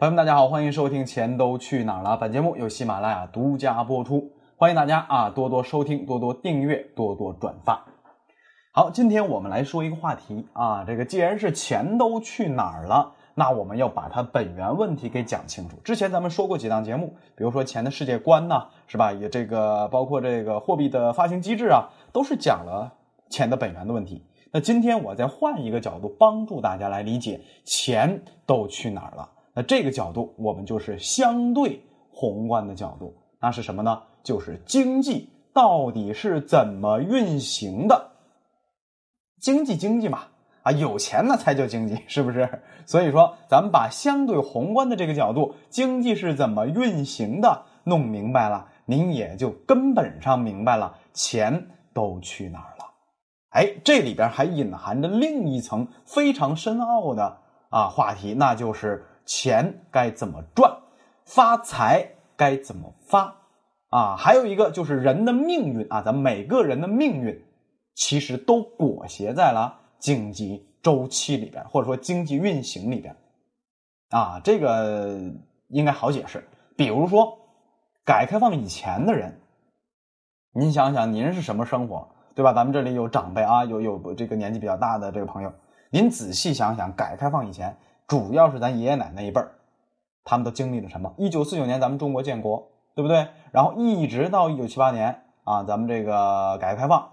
朋友们，大家好，欢迎收听《钱都去哪儿了》。本节目由喜马拉雅独家播出，欢迎大家啊多多收听，多多订阅，多多转发。好，今天我们来说一个话题啊，这个既然是钱都去哪儿了，那我们要把它本源问题给讲清楚。之前咱们说过几档节目，比如说钱的世界观呐，是吧？也这个包括这个货币的发行机制啊，都是讲了钱的本源的问题。那今天我再换一个角度，帮助大家来理解钱都去哪儿了。这个角度，我们就是相对宏观的角度，那是什么呢？就是经济到底是怎么运行的？经济经济嘛，啊，有钱那才叫经济，是不是？所以说，咱们把相对宏观的这个角度，经济是怎么运行的弄明白了，您也就根本上明白了钱都去哪儿了。哎，这里边还隐含着另一层非常深奥的啊话题，那就是。钱该怎么赚，发财该怎么发啊？还有一个就是人的命运啊，咱每个人的命运其实都裹挟在了经济周期里边，或者说经济运行里边啊。这个应该好解释。比如说，改革开放以前的人，您想想，您是什么生活，对吧？咱们这里有长辈啊，有有这个年纪比较大的这个朋友，您仔细想想，改革开放以前。主要是咱爷爷奶奶一辈儿，他们都经历了什么？一九四九年咱们中国建国，对不对？然后一直到一九七八年啊，咱们这个改革开放，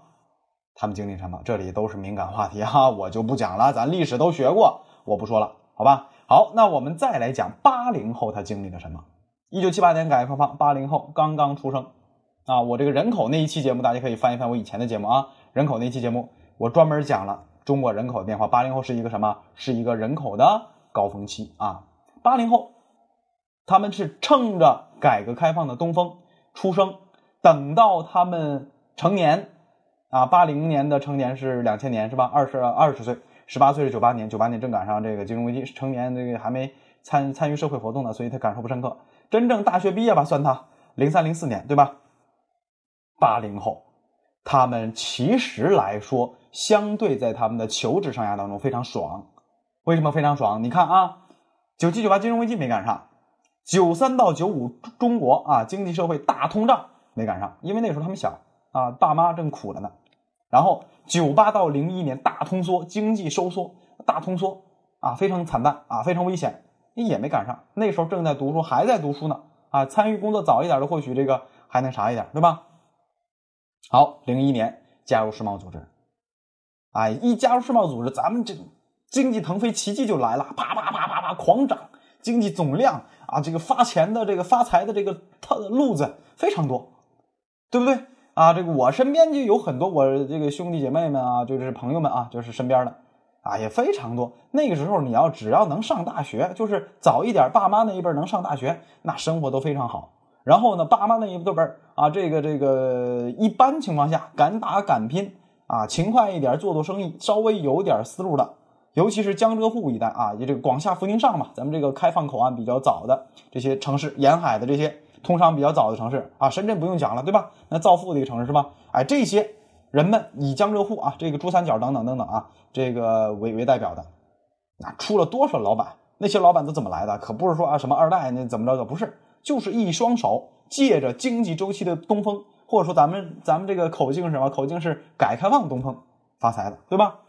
他们经历什么？这里都是敏感话题哈，我就不讲了。咱历史都学过，我不说了，好吧？好，那我们再来讲八零后他经历了什么？一九七八年改革开放，八零后刚刚出生啊。我这个人口那一期节目，大家可以翻一翻我以前的节目啊。人口那期节目，我专门讲了中国人口的变化。八零后是一个什么？是一个人口的。高峰期啊，八零后，他们是乘着改革开放的东风出生，等到他们成年啊，八零年的成年是两千年是吧？二十二十岁，十八岁是九八年，九八年正赶上这个金融危机，成年这个还没参参与社会活动呢，所以他感受不深刻。真正大学毕业吧，算他零三零四年对吧？八零后，他们其实来说，相对在他们的求职生涯当中非常爽。为什么非常爽？你看啊，九七九八金融危机没赶上，九三到九五中国啊经济社会大通胀没赶上，因为那时候他们小啊，爸妈正苦着呢。然后九八到零一年大通缩，经济收缩，大通缩啊，非常惨淡啊，非常危险，也没赶上。那时候正在读书，还在读书呢啊，参与工作早一点的，或许这个还能啥一点，对吧？好，零一年加入世贸组织，哎，一加入世贸组织，咱们这。经济腾飞，奇迹就来了，啪啪啪啪啪狂涨，经济总量啊，这个发钱的这个发财的这个套路子非常多，对不对啊？这个我身边就有很多我这个兄弟姐妹们啊，就是朋友们啊，就是身边的啊也非常多。那个时候你要只要能上大学，就是早一点，爸妈那一辈能上大学，那生活都非常好。然后呢，爸妈那一辈儿啊，这个这个一般情况下敢打敢拼啊，勤快一点，做做生意，稍微有点思路的。尤其是江浙沪一带啊，也这个广厦福宁上嘛，咱们这个开放口岸比较早的这些城市，沿海的这些通商比较早的城市啊，深圳不用讲了，对吧？那造富的一个城市是吧？哎，这些人们以江浙沪啊，这个珠三角等等等等啊，这个为为代表的，那出了多少老板？那些老板都怎么来的？可不是说啊什么二代那怎么着的，不是，就是一双手借着经济周期的东风，或者说咱们咱们这个口径是什么？口径是改革开放东风发财的，对吧？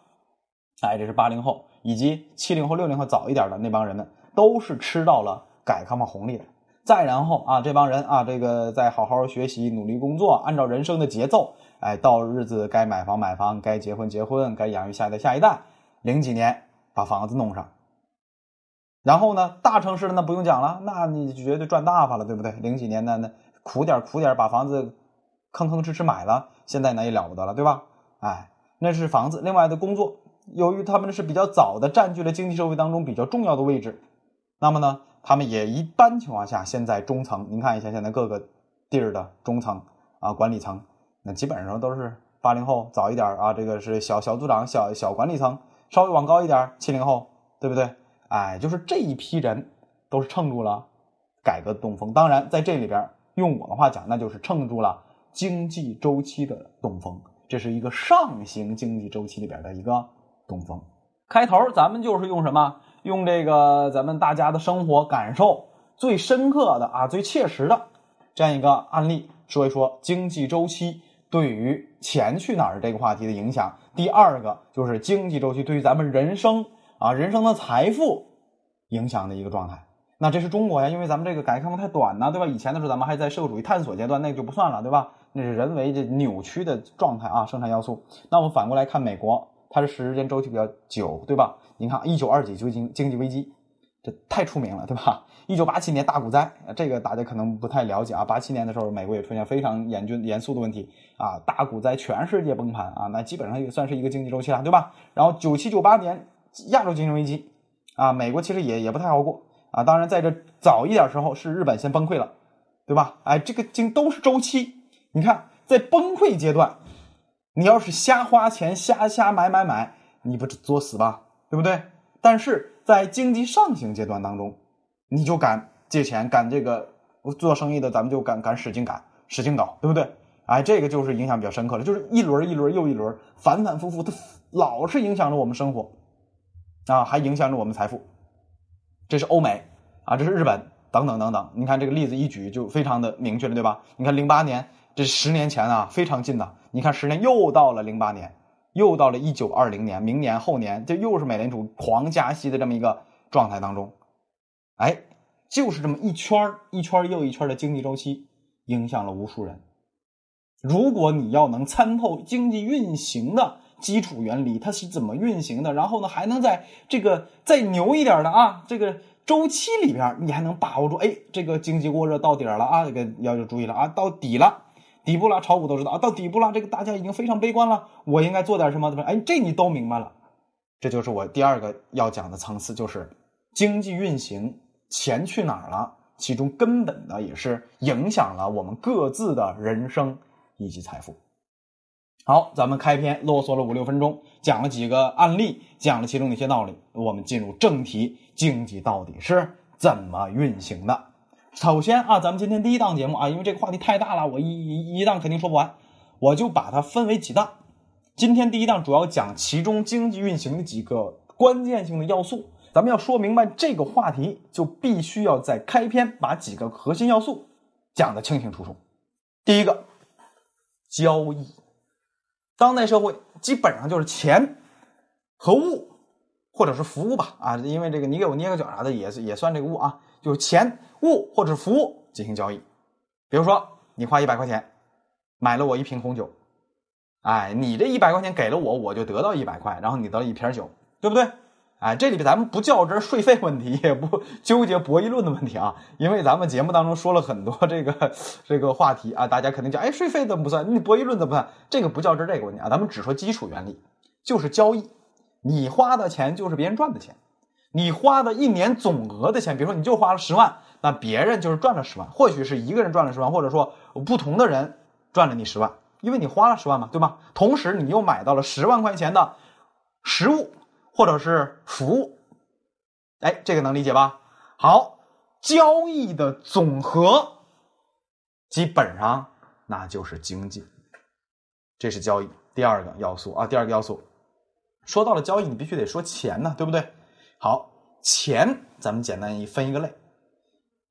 哎，这是八零后以及七零后、六零后早一点的那帮人们，都是吃到了改革开放红利的。再然后啊，这帮人啊，这个再好好学习、努力工作，按照人生的节奏，哎，到日子该买房买房，该结婚结婚，该养育下一代下一代，零几年把房子弄上。然后呢，大城市的那不用讲了，那你绝对赚大发了，对不对？零几年的那苦点苦点把房子吭吭哧哧买了，现在那也了不得了，对吧？哎，那是房子，另外的工作。由于他们是比较早的占据了经济社会当中比较重要的位置，那么呢，他们也一般情况下现在中层，您看一下现在各个地儿的中层啊管理层，那基本上都是八零后早一点啊，这个是小小组长、小小管理层，稍微往高一点七零后，对不对？哎，就是这一批人都是撑住了改革东风。当然，在这里边用我的话讲，那就是撑住了经济周期的东风，这是一个上行经济周期里边的一个。东风，开头咱们就是用什么？用这个咱们大家的生活感受最深刻的啊、最切实的这样一个案例，说一说经济周期对于钱去哪儿这个话题的影响。第二个就是经济周期对于咱们人生啊、人生的财富影响的一个状态。那这是中国呀，因为咱们这个改革开放太短呐，对吧？以前的时候咱们还在社会主义探索阶段，那个就不算了，对吧？那是人为这扭曲的状态啊，生产要素。那我们反过来看美国，它的时间周期比较久，对吧？你看一九二几就经经济危机，这太出名了，对吧？一九八七年大股灾，这个大家可能不太了解啊。八七年的时候，美国也出现非常严峻严肃的问题啊，大股灾，全世界崩盘啊，那基本上也算是一个经济周期了，对吧？然后九七九八年亚洲金融危机啊，美国其实也也不太好过啊。当然在这早一点时候是日本先崩溃了，对吧？哎，这个经都是周期。你看，在崩溃阶段，你要是瞎花钱、瞎瞎买买买，你不作死吧？对不对？但是在经济上行阶段当中，你就敢借钱，敢这个做生意的，咱们就敢敢使劲敢，使劲搞，对不对？哎，这个就是影响比较深刻的，就是一轮一轮又一轮，反反复复，它老是影响着我们生活，啊，还影响着我们财富。这是欧美啊，这是日本等等等等。你看这个例子一举就非常的明确了，对吧？你看零八年。这十年前啊，非常近的。你看，十年又到了零八年，又到了一九二零年，明年后年，这又是美联储狂加息的这么一个状态当中。哎，就是这么一圈儿一圈儿又一圈儿的经济周期，影响了无数人。如果你要能参透经济运行的基础原理，它是怎么运行的，然后呢，还能在这个再牛一点的啊，这个周期里边，你还能把握住，哎，这个经济过热到底了啊，这个要就注意了啊，到底了。底部了，炒股都知道啊，到底部了，这个大家已经非常悲观了，我应该做点什么？怎么哎，这你都明白了，这就是我第二个要讲的层次，就是经济运行，钱去哪儿了？其中根本的也是影响了我们各自的人生以及财富。好，咱们开篇啰嗦了五六分钟，讲了几个案例，讲了其中的一些道理，我们进入正题，经济到底是怎么运行的？首先啊，咱们今天第一档节目啊，因为这个话题太大了，我一一一档肯定说不完，我就把它分为几档。今天第一档主要讲其中经济运行的几个关键性的要素。咱们要说明白这个话题，就必须要在开篇把几个核心要素讲得清清楚楚。第一个，交易。当代社会基本上就是钱和物，或者是服务吧啊，因为这个你给我捏个脚啥的也也算这个物啊，就是钱。物或者服务进行交易，比如说你花一百块钱买了我一瓶红酒，哎，你这一百块钱给了我，我就得到一百块，然后你得了一瓶酒，对不对？哎，这里边咱们不较真税费问题，也不纠结博弈论的问题啊，因为咱们节目当中说了很多这个 这个话题啊，大家肯定讲，哎，税费怎么不算？你博弈论怎么算？这个不较真这个问题啊，咱们只说基础原理，就是交易，你花的钱就是别人赚的钱，你花的一年总额的钱，比如说你就花了十万。那别人就是赚了十万，或许是一个人赚了十万，或者说不同的人赚了你十万，因为你花了十万嘛，对吗？同时你又买到了十万块钱的实物或者是服务，哎，这个能理解吧？好，交易的总和基本上那就是经济，这是交易第二个要素啊。第二个要素说到了交易，你必须得说钱呢，对不对？好，钱咱们简单一分一个类。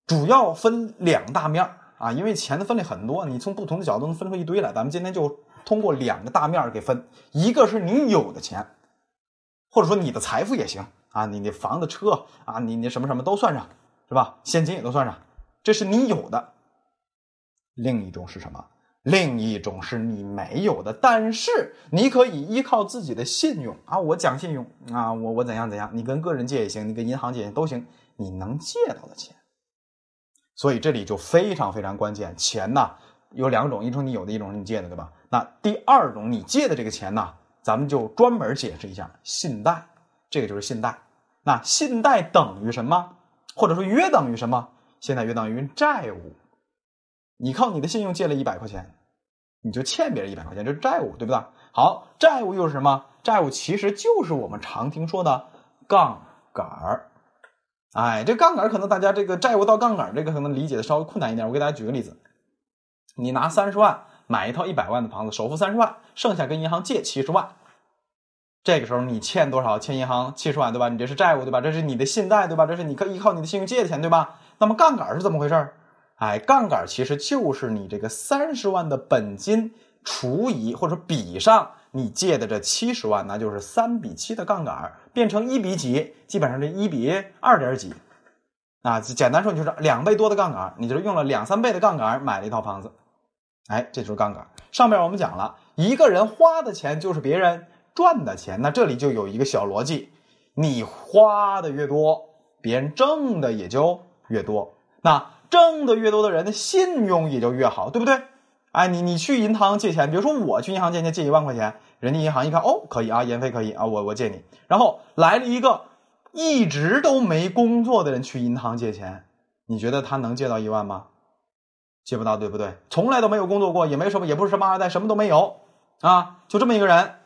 主要分两大面啊，因为钱的分类很多，你从不同的角度能分出一堆来。咱们今天就通过两个大面给分，一个是你有的钱，或者说你的财富也行啊，你的房子、车啊，你你什么什么都算上，是吧？现金也都算上，这是你有的。另一种是什么？另一种是你没有的，但是你可以依靠自己的信用啊，我讲信用啊，我我怎样怎样，你跟个人借也行，你跟银行借都行，你能借到的钱。所以这里就非常非常关键，钱呢有两种，一种你有的，一种是你借的，对吧？那第二种你借的这个钱呢，咱们就专门解释一下，信贷，这个就是信贷。那信贷等于什么？或者说约等于什么？现在约等于债务。你靠你的信用借了一百块钱，你就欠别人一百块钱，这是债务，对不对？好，债务又是什么？债务其实就是我们常听说的杠杆儿。哎，这杠杆可能大家这个债务到杠杆，这个可能理解的稍微困难一点。我给大家举个例子，你拿三十万买一套一百万的房子，首付三十万，剩下跟银行借七十万，这个时候你欠多少？欠银行七十万，对吧？你这是债务，对吧？这是你的信贷，对吧？这是你可依靠你的信用借的钱，对吧？那么杠杆是怎么回事？哎，杠杆其实就是你这个三十万的本金除以或者比上你借的这七十万，那就是三比七的杠杆，变成一比几，基本上是一比二点几。啊，简单说就是两倍多的杠杆，你就是用了两三倍的杠杆买了一套房子。哎，这就是杠杆。上面我们讲了一个人花的钱就是别人赚的钱，那这里就有一个小逻辑：你花的越多，别人挣的也就越多。那挣的越多的人的信用也就越好，对不对？哎，你你去银行借钱，比如说我去银行借钱借一万块钱，人家银行一看，哦，可以啊，延费可以啊，我我借你。然后来了一个一直都没工作的人去银行借钱，你觉得他能借到一万吗？借不到，对不对？从来都没有工作过，也没什么，也不是什么二代，什么都没有啊，就这么一个人，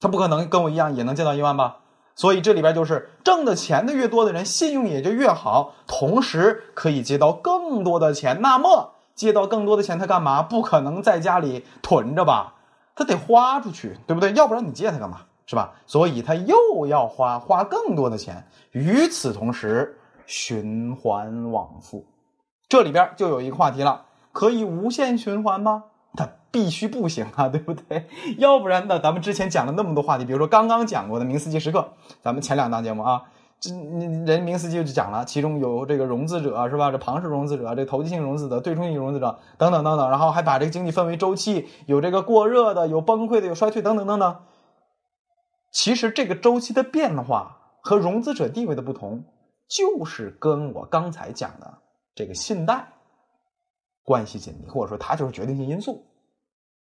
他不可能跟我一样也能借到一万吧？所以这里边就是挣的钱的越多的人，信用也就越好，同时可以借到更多的钱。那么借到更多的钱，他干嘛？不可能在家里囤着吧？他得花出去，对不对？要不然你借他干嘛？是吧？所以他又要花花更多的钱。与此同时，循环往复，这里边就有一个话题了：可以无限循环吗？必须不行啊，对不对？要不然呢？咱们之前讲了那么多话题，比如说刚刚讲过的明斯基时刻，咱们前两档节目啊，这人明斯基就讲了，其中有这个融资者是吧？这庞氏融资者，这投机性融资者，对冲性融资者等等等等，然后还把这个经济分为周期，有这个过热的，有崩溃的，有衰退等等等等。其实这个周期的变化和融资者地位的不同，就是跟我刚才讲的这个信贷。关系紧密，或者说它就是决定性因素，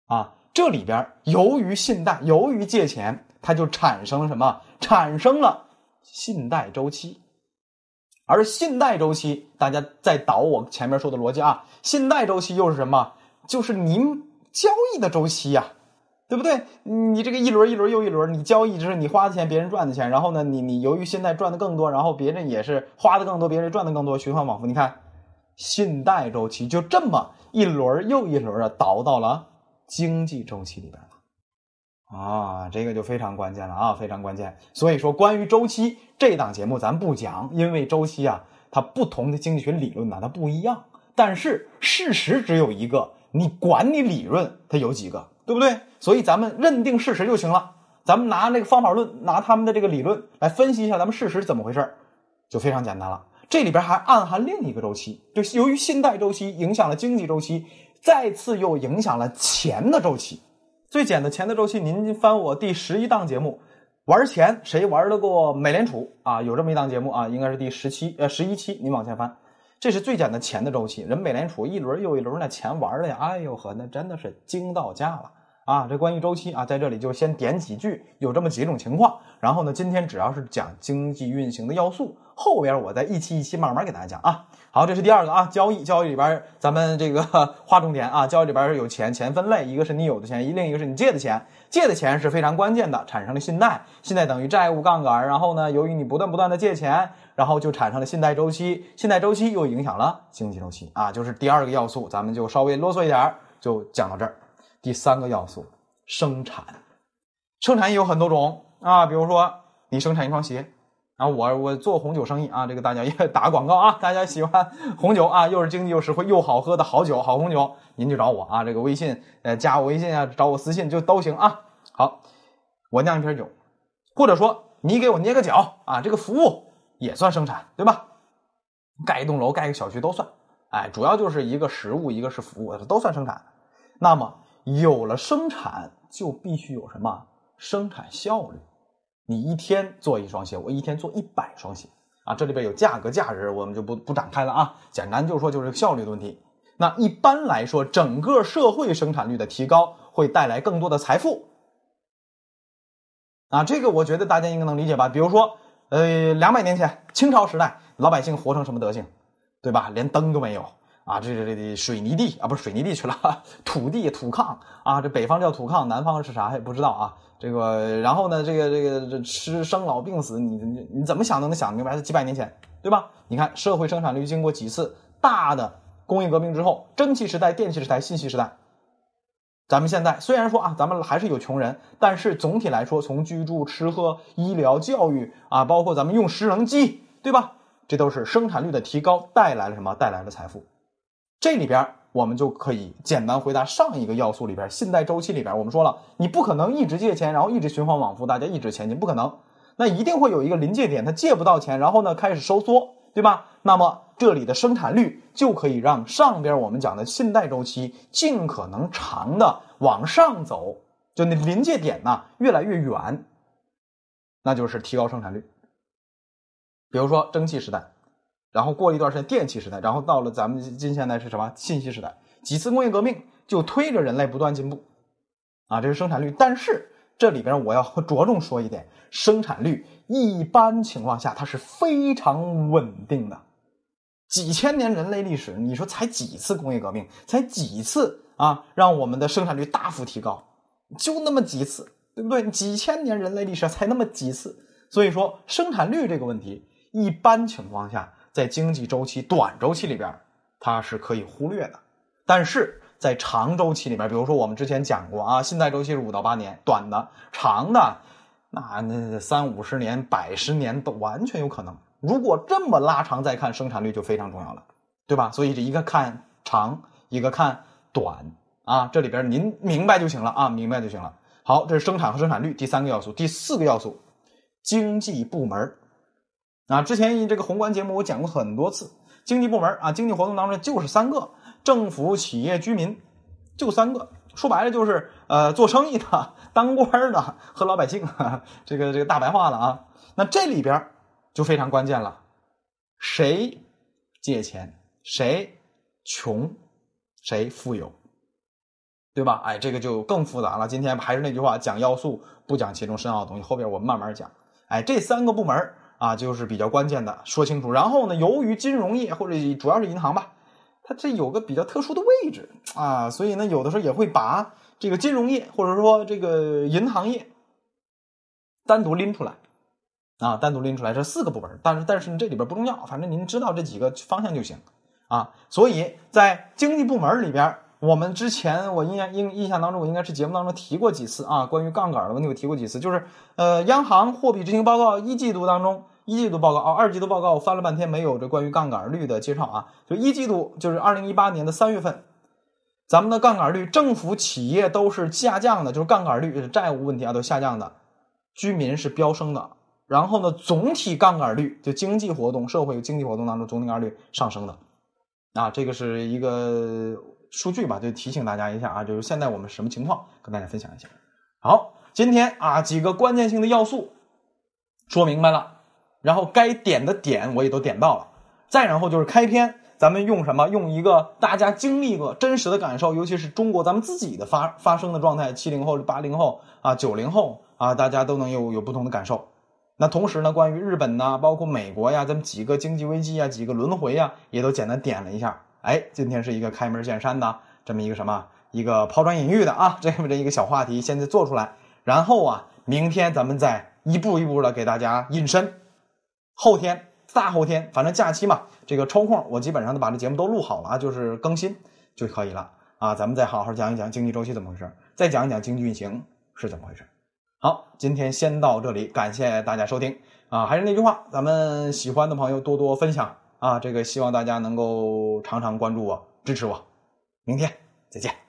啊，这里边由于信贷，由于借钱，它就产生了什么？产生了信贷周期，而信贷周期，大家再导我前面说的逻辑啊，信贷周期又是什么？就是您交易的周期呀，对不对？你这个一轮一轮又一轮，你交易就是你花的钱，别人赚的钱，然后呢，你你由于信贷赚的更多，然后别人也是花的更多，别人赚的更多，循环往复，你看。信贷周期就这么一轮又一轮的倒到了经济周期里边了，啊，这个就非常关键了啊，非常关键。所以说，关于周期这档节目咱不讲，因为周期啊，它不同的经济学理论呢它不一样。但是事实只有一个，你管你理论它有几个，对不对？所以咱们认定事实就行了。咱们拿那个方法论，拿他们的这个理论来分析一下咱们事实怎么回事就非常简单了。这里边还暗含另一个周期，就由于信贷周期影响了经济周期，再次又影响了钱的周期。最简的钱的周期，您翻我第十一档节目，玩钱谁玩得过美联储啊？有这么一档节目啊，应该是第十七呃十一期，您往前翻，这是最简的钱的周期。人美联储一轮又一轮那钱玩的呀，哎呦呵，那真的是精到家了。啊，这关于周期啊，在这里就先点几句，有这么几种情况。然后呢，今天主要是讲经济运行的要素，后边我再一期一期慢慢给大家讲啊。好，这是第二个啊，交易，交易里边咱们这个 划重点啊，交易里边有钱，钱分类，一个是你有的钱，一另一个是你借的钱，借的钱是非常关键的，产生了信贷，信贷等于债务杠杆，然后呢，由于你不断不断的借钱，然后就产生了信贷周期，信贷周期又影响了经济周期啊，就是第二个要素，咱们就稍微啰嗦一点就讲到这儿。第三个要素，生产，生产也有很多种啊，比如说你生产一双鞋，啊，我我做红酒生意啊，这个大家也打广告啊，大家喜欢红酒啊，又是经济又实惠又好喝的好酒好红酒，您就找我啊，这个微信呃加我微信啊，找我私信就都行啊。好，我酿一瓶酒，或者说你给我捏个脚啊，这个服务也算生产，对吧？盖一栋楼盖一个小区都算，哎，主要就是一个实物一个是服务，都算生产。那么有了生产，就必须有什么生产效率？你一天做一双鞋，我一天做一百双鞋啊！这里边有价格价值，我们就不不展开了啊。简单就说就是效率的问题。那一般来说，整个社会生产率的提高会带来更多的财富啊！这个我觉得大家应该能理解吧？比如说，呃，两百年前清朝时代，老百姓活成什么德行，对吧？连灯都没有。啊，这这这水泥地啊，不是水泥地去了，土地土炕啊，这北方叫土炕，南方是啥也不知道啊。这个，然后呢，这个这个这吃生老病死，你你你怎么想都能想明白，几百年前，对吧？你看社会生产率经过几次大的工业革命之后，蒸汽时代、电气时代、信息时代，咱们现在虽然说啊，咱们还是有穷人，但是总体来说，从居住、吃喝、医疗、教育啊，包括咱们用食能机，对吧？这都是生产率的提高带来了什么？带来了财富。这里边我们就可以简单回答上一个要素里边，信贷周期里边，我们说了，你不可能一直借钱，然后一直循环往复，大家一直前进，不可能。那一定会有一个临界点，它借不到钱，然后呢开始收缩，对吧？那么这里的生产率就可以让上边我们讲的信贷周期尽可能长的往上走，就那临界点呢越来越远，那就是提高生产率。比如说蒸汽时代，然后过一段时间电气时代，然后到了咱们近现代是什么信息时代？几次工业革命就推着人类不断进步，啊，这是生产率。但是这里边我要着重说一点，生产率一般情况下它是非常稳定的。几千年人类历史，你说才几次工业革命，才几次啊，让我们的生产率大幅提高，就那么几次，对不对？几千年人类历史才那么几次，所以说生产率这个问题，一般情况下在经济周期短周期里边，它是可以忽略的，但是在长周期里边，比如说我们之前讲过啊，信贷周期是五到八年，短的、长的，那那三五十年、百十年都完全有可能。如果这么拉长再看，生产率就非常重要了，对吧？所以这一个看长，一个看短啊，这里边您明白就行了啊，明白就行了。好，这是生产和生产率第三个要素，第四个要素，经济部门啊。之前这个宏观节目我讲过很多次，经济部门啊，经济活动当中就是三个：政府、企业、居民，就三个。说白了就是呃，做生意的、当官的和老百姓，这个这个大白话了啊。那这里边。就非常关键了，谁借钱，谁穷，谁富有，对吧？哎，这个就更复杂了。今天还是那句话，讲要素不讲其中深奥的东西，后边我们慢慢讲。哎，这三个部门啊，就是比较关键的，说清楚。然后呢，由于金融业或者主要是银行吧，它这有个比较特殊的位置啊，所以呢，有的时候也会把这个金融业或者说这个银行业单独拎出来。啊，单独拎出来这四个部门，但是但是这里边不重要，反正您知道这几个方向就行啊。所以在经济部门里边，我们之前我印象印印象当中，我应该是节目当中提过几次啊，关于杠杆的问题我提过几次，就是呃，央行货币执行报告一季度当中，一季度报告啊，二季度报告我翻了半天没有这关于杠杆率的介绍啊，就一季度就是二零一八年的三月份，咱们的杠杆率，政府企业都是下降的，就是杠杆率债务问题啊都下降的，居民是飙升的。然后呢，总体杠杆率就经济活动、社会经济活动当中总体杠杆率上升的，啊，这个是一个数据吧，就提醒大家一下啊，就是现在我们什么情况，跟大家分享一下。好，今天啊几个关键性的要素说明白了，然后该点的点我也都点到了，再然后就是开篇，咱们用什么？用一个大家经历过真实的感受，尤其是中国咱们自己的发发生的状态，七零后、八零后啊、九零后啊，大家都能有有不同的感受。那同时呢，关于日本呢，包括美国呀，咱们几个经济危机啊，几个轮回呀，也都简单点了一下。哎，今天是一个开门见山的这么一个什么，一个抛砖引玉的啊，这么这一个小话题，现在做出来，然后啊，明天咱们再一步一步的给大家引申。后天、大后天，反正假期嘛，这个抽空我基本上都把这节目都录好了啊，就是更新就可以了啊。咱们再好好讲一讲经济周期怎么回事，再讲一讲经济运行是怎么回事。好，今天先到这里，感谢大家收听啊！还是那句话，咱们喜欢的朋友多多分享啊！这个希望大家能够常常关注我，支持我。明天再见。